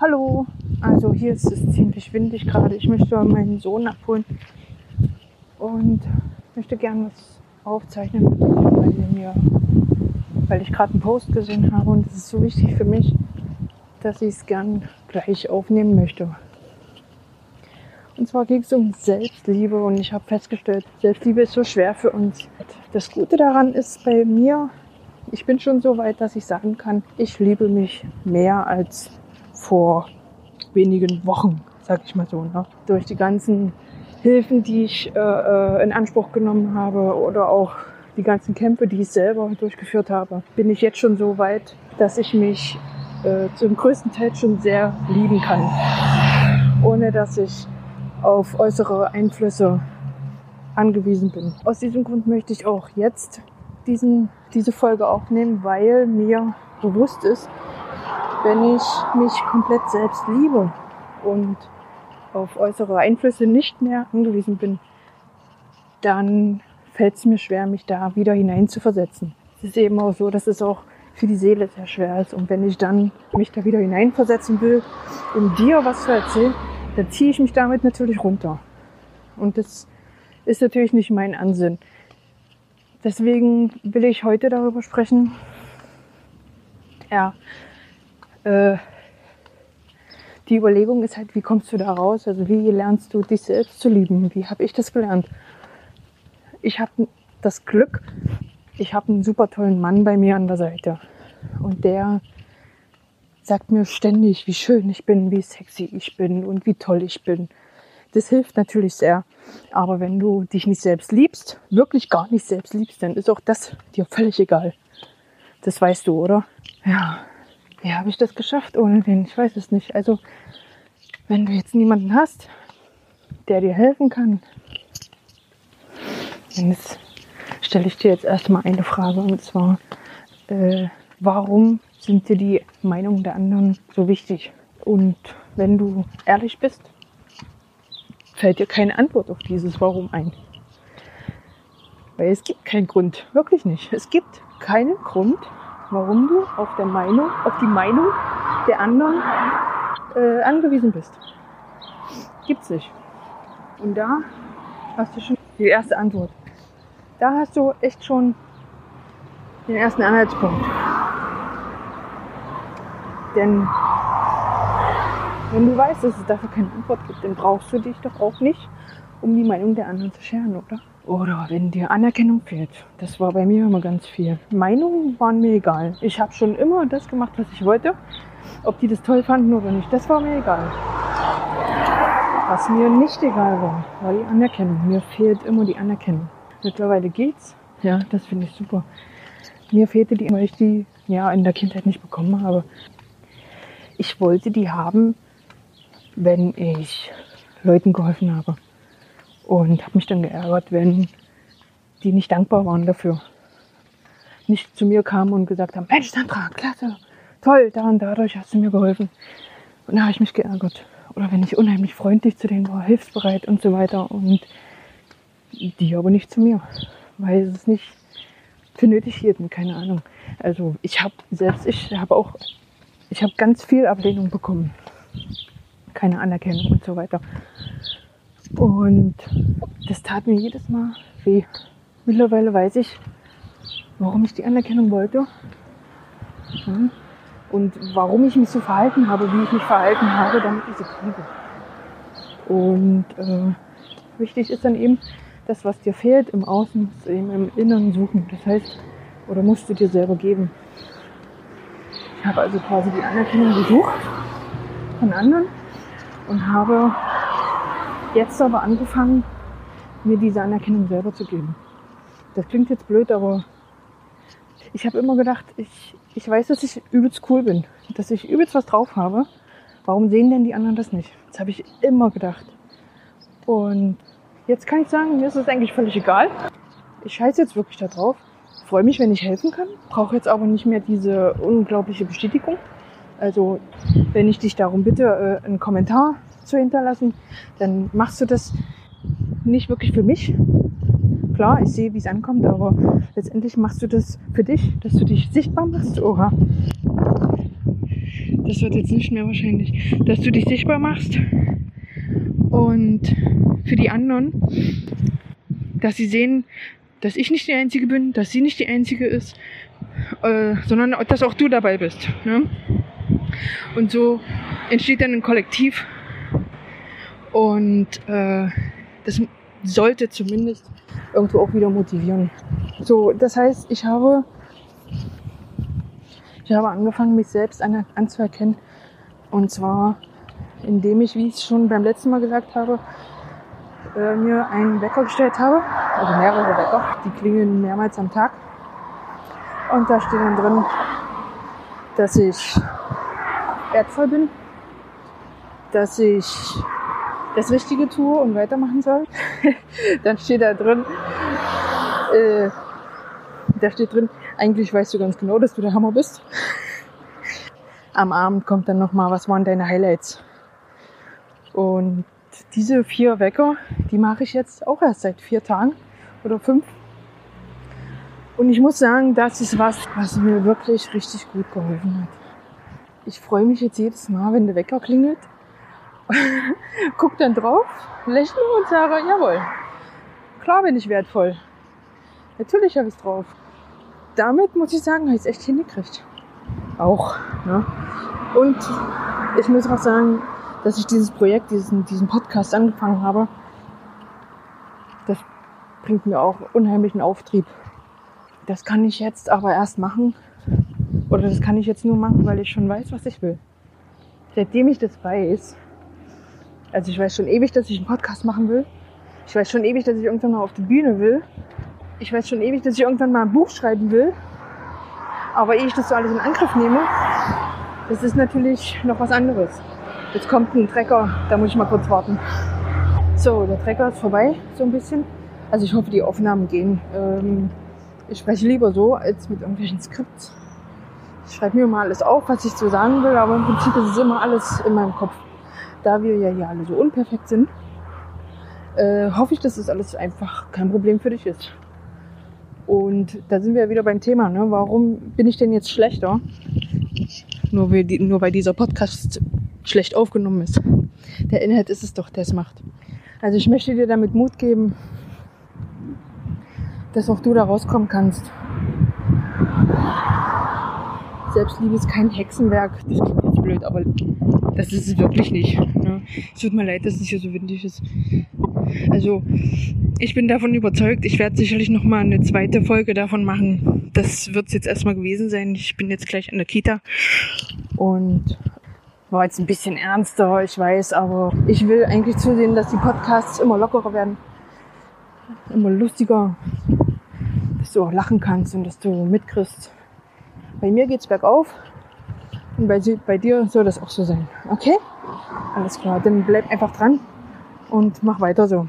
Hallo, also hier ist es ziemlich windig gerade. Ich möchte meinen Sohn abholen und möchte gerne was aufzeichnen, weil, mir, weil ich gerade einen Post gesehen habe und es ist so wichtig für mich, dass ich es gern gleich aufnehmen möchte. Und zwar ging es um Selbstliebe und ich habe festgestellt, Selbstliebe ist so schwer für uns. Das Gute daran ist bei mir, ich bin schon so weit, dass ich sagen kann, ich liebe mich mehr als vor wenigen Wochen, sag ich mal so. Ne? Durch die ganzen Hilfen, die ich äh, äh, in Anspruch genommen habe oder auch die ganzen Kämpfe, die ich selber durchgeführt habe, bin ich jetzt schon so weit, dass ich mich äh, zum größten Teil schon sehr lieben kann, ohne dass ich auf äußere Einflüsse angewiesen bin. Aus diesem Grund möchte ich auch jetzt diesen, diese Folge aufnehmen, weil mir bewusst ist, wenn ich mich komplett selbst liebe und auf äußere Einflüsse nicht mehr angewiesen bin, dann fällt es mir schwer, mich da wieder hineinzuversetzen. Es ist eben auch so, dass es auch für die Seele sehr schwer ist. Und wenn ich dann mich da wieder hineinversetzen will, um dir was zu erzählen, dann ziehe ich mich damit natürlich runter. Und das ist natürlich nicht mein Ansinn. Deswegen will ich heute darüber sprechen, ja, äh, die Überlegung ist halt, wie kommst du da raus? Also wie lernst du dich selbst zu lieben? Wie habe ich das gelernt? Ich habe das Glück, ich habe einen super tollen Mann bei mir an der Seite. Und der sagt mir ständig, wie schön ich bin, wie sexy ich bin und wie toll ich bin. Das hilft natürlich sehr. Aber wenn du dich nicht selbst liebst, wirklich gar nicht selbst liebst, dann ist auch das dir völlig egal. Das weißt du, oder? Ja. Wie habe ich das geschafft ohne den? Ich weiß es nicht. Also, wenn du jetzt niemanden hast, der dir helfen kann, dann stelle ich dir jetzt erstmal eine Frage und zwar, äh, warum sind dir die Meinungen der anderen so wichtig? Und wenn du ehrlich bist, fällt dir keine Antwort auf dieses Warum ein. Weil es gibt keinen Grund, wirklich nicht. Es gibt keinen Grund, warum du auf, der Meinung, auf die Meinung der anderen äh, angewiesen bist. Gibt's nicht. Und da hast du schon die erste Antwort. Da hast du echt schon den ersten Anhaltspunkt. Denn wenn du weißt, dass es dafür keine Antwort gibt, dann brauchst du dich doch auch nicht um die Meinung der anderen zu scheren, oder? Oder wenn dir Anerkennung fehlt. Das war bei mir immer ganz viel. Meinungen waren mir egal. Ich habe schon immer das gemacht, was ich wollte. Ob die das toll fanden oder nicht, das war mir egal. Was mir nicht egal war, war die Anerkennung. Mir fehlt immer die Anerkennung. Mittlerweile geht's. Ja, das finde ich super. Mir fehlte die, weil ich die ja in der Kindheit nicht bekommen habe. Ich wollte die haben, wenn ich Leuten geholfen habe und habe mich dann geärgert, wenn die nicht dankbar waren dafür. Nicht zu mir kamen und gesagt haben, Mensch, Sandra, klasse, toll, da und dadurch hast du mir geholfen. Und da habe ich mich geärgert. Oder wenn ich unheimlich freundlich zu denen war, hilfsbereit und so weiter. Und die aber nicht zu mir, weil es nicht für nötig hielten, keine Ahnung. Also ich habe selbst, ich habe auch, ich habe ganz viel Ablehnung bekommen. Keine Anerkennung und so weiter. Und das tat mir jedes Mal weh. Mittlerweile weiß ich, warum ich die Anerkennung wollte. Und warum ich mich so verhalten habe, wie ich mich verhalten habe, damit ich sie kriege. Und äh, wichtig ist dann eben, das, was dir fehlt im Außen, eben im Inneren suchen. Das heißt, oder musst du dir selber geben. Ich habe also quasi die Anerkennung gesucht von anderen und habe jetzt aber angefangen, mir diese Anerkennung selber zu geben. Das klingt jetzt blöd, aber ich habe immer gedacht, ich, ich weiß, dass ich übelst cool bin, dass ich übelst was drauf habe. Warum sehen denn die anderen das nicht? Das habe ich immer gedacht. Und jetzt kann ich sagen, mir ist es eigentlich völlig egal. Ich scheiße jetzt wirklich da drauf. Freue mich, wenn ich helfen kann. Brauche jetzt aber nicht mehr diese unglaubliche Bestätigung. Also, wenn ich dich darum bitte, äh, einen Kommentar zu hinterlassen, dann machst du das nicht wirklich für mich. Klar, ich sehe, wie es ankommt, aber letztendlich machst du das für dich, dass du dich sichtbar machst. Oha. das wird jetzt nicht mehr wahrscheinlich, dass du dich sichtbar machst und für die anderen, dass sie sehen, dass ich nicht die Einzige bin, dass sie nicht die Einzige ist, äh, sondern dass auch du dabei bist. Ne? Und so entsteht dann ein Kollektiv und äh, das sollte zumindest irgendwo auch wieder motivieren. So, das heißt, ich habe, ich habe angefangen, mich selbst an, anzuerkennen. Und zwar, indem ich, wie ich es schon beim letzten Mal gesagt habe, äh, mir einen Wecker gestellt habe. Also mehrere Wecker. Die klingeln mehrmals am Tag. Und da steht dann drin, dass ich wertvoll bin, dass ich das Richtige tue und weitermachen soll. dann steht da drin, äh, da steht drin, eigentlich weißt du ganz genau, dass du der Hammer bist. Am Abend kommt dann nochmal, was waren deine Highlights? Und diese vier Wecker, die mache ich jetzt auch erst seit vier Tagen oder fünf. Und ich muss sagen, das ist was, was mir wirklich richtig gut geholfen hat. Ich freue mich jetzt jedes Mal, wenn der Wecker klingelt. Guck dann drauf, lächle und sage, jawohl, klar bin ich wertvoll. Natürlich habe ich es drauf. Damit muss ich sagen, habe ich es echt hingekriegt. Auch. Ne? Und ich muss auch sagen, dass ich dieses Projekt, diesen, diesen Podcast angefangen habe, das bringt mir auch unheimlichen Auftrieb. Das kann ich jetzt aber erst machen, oder das kann ich jetzt nur machen, weil ich schon weiß, was ich will. Seitdem ich das weiß, also ich weiß schon ewig, dass ich einen Podcast machen will. Ich weiß schon ewig, dass ich irgendwann mal auf die Bühne will. Ich weiß schon ewig, dass ich irgendwann mal ein Buch schreiben will. Aber ehe ich das so alles in Angriff nehme, das ist natürlich noch was anderes. Jetzt kommt ein Trecker, da muss ich mal kurz warten. So, der Trecker ist vorbei, so ein bisschen. Also ich hoffe, die Aufnahmen gehen. Ähm, ich spreche lieber so, als mit irgendwelchen Skripts. Ich schreibe mir mal alles auf, was ich so sagen will, aber im Prinzip ist es immer alles in meinem Kopf. Da wir ja hier alle so unperfekt sind, äh, hoffe ich, dass das alles einfach kein Problem für dich ist. Und da sind wir wieder beim Thema. Ne? Warum bin ich denn jetzt schlechter? Nur, weil, nur weil dieser Podcast schlecht aufgenommen ist. Der Inhalt ist es doch, der es macht. Also ich möchte dir damit Mut geben, dass auch du da rauskommen kannst. Selbstliebe ist kein Hexenwerk. Das klingt jetzt blöd, aber das ist es wirklich nicht. Ne? Es tut mir leid, dass es hier so windig ist. Also ich bin davon überzeugt, ich werde sicherlich noch mal eine zweite Folge davon machen. Das wird es jetzt erstmal gewesen sein. Ich bin jetzt gleich in der Kita und war jetzt ein bisschen ernster, ich weiß, aber ich will eigentlich zusehen, dass die Podcasts immer lockerer werden, immer lustiger, dass du auch lachen kannst und dass du mitkriegst. Bei mir geht's bergauf und bei, bei dir soll das auch so sein. Okay? Alles klar, dann bleib einfach dran und mach weiter so.